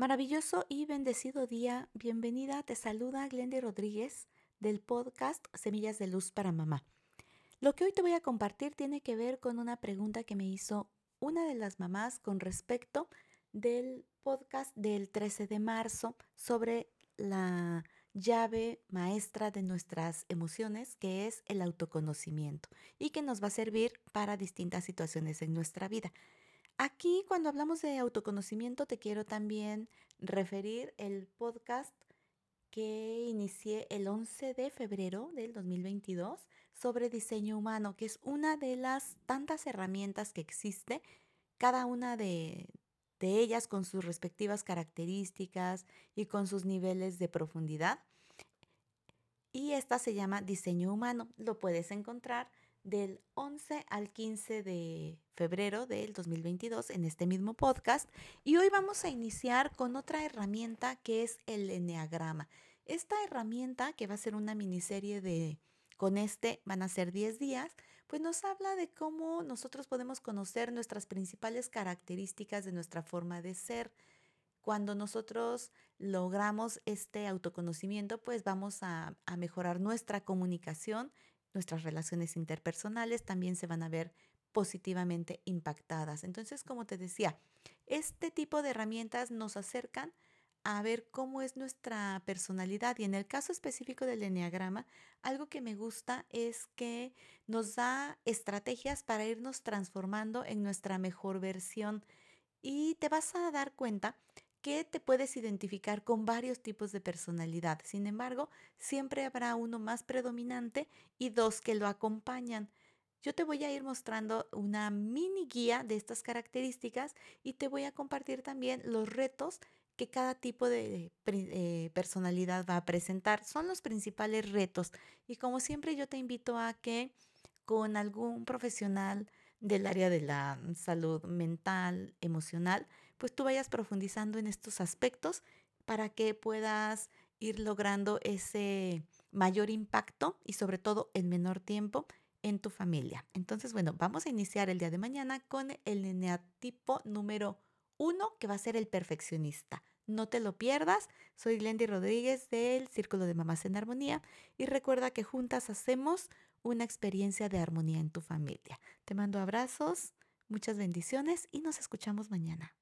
Maravilloso y bendecido día. Bienvenida, te saluda Glendy Rodríguez del podcast Semillas de Luz para Mamá. Lo que hoy te voy a compartir tiene que ver con una pregunta que me hizo una de las mamás con respecto del podcast del 13 de marzo sobre la llave maestra de nuestras emociones, que es el autoconocimiento y que nos va a servir para distintas situaciones en nuestra vida. Aquí cuando hablamos de autoconocimiento te quiero también referir el podcast que inicié el 11 de febrero del 2022 sobre diseño humano, que es una de las tantas herramientas que existe, cada una de, de ellas con sus respectivas características y con sus niveles de profundidad. Y esta se llama diseño humano. Lo puedes encontrar del 11 al 15 de febrero del 2022 en este mismo podcast y hoy vamos a iniciar con otra herramienta que es el enneagrama. Esta herramienta que va a ser una miniserie de con este van a ser 10 días, pues nos habla de cómo nosotros podemos conocer nuestras principales características de nuestra forma de ser. Cuando nosotros logramos este autoconocimiento, pues vamos a, a mejorar nuestra comunicación, nuestras relaciones interpersonales también se van a ver positivamente impactadas. Entonces, como te decía, este tipo de herramientas nos acercan a ver cómo es nuestra personalidad. Y en el caso específico del enneagrama, algo que me gusta es que nos da estrategias para irnos transformando en nuestra mejor versión. Y te vas a dar cuenta que te puedes identificar con varios tipos de personalidad. Sin embargo, siempre habrá uno más predominante y dos que lo acompañan. Yo te voy a ir mostrando una mini guía de estas características y te voy a compartir también los retos que cada tipo de eh, personalidad va a presentar. Son los principales retos y como siempre yo te invito a que con algún profesional del área de la salud mental, emocional, pues tú vayas profundizando en estos aspectos para que puedas ir logrando ese mayor impacto y sobre todo en menor tiempo en tu familia. Entonces, bueno, vamos a iniciar el día de mañana con el eneatipo número uno, que va a ser el perfeccionista. No te lo pierdas. Soy Glendy Rodríguez del Círculo de Mamás en Armonía y recuerda que juntas hacemos una experiencia de armonía en tu familia. Te mando abrazos, muchas bendiciones y nos escuchamos mañana.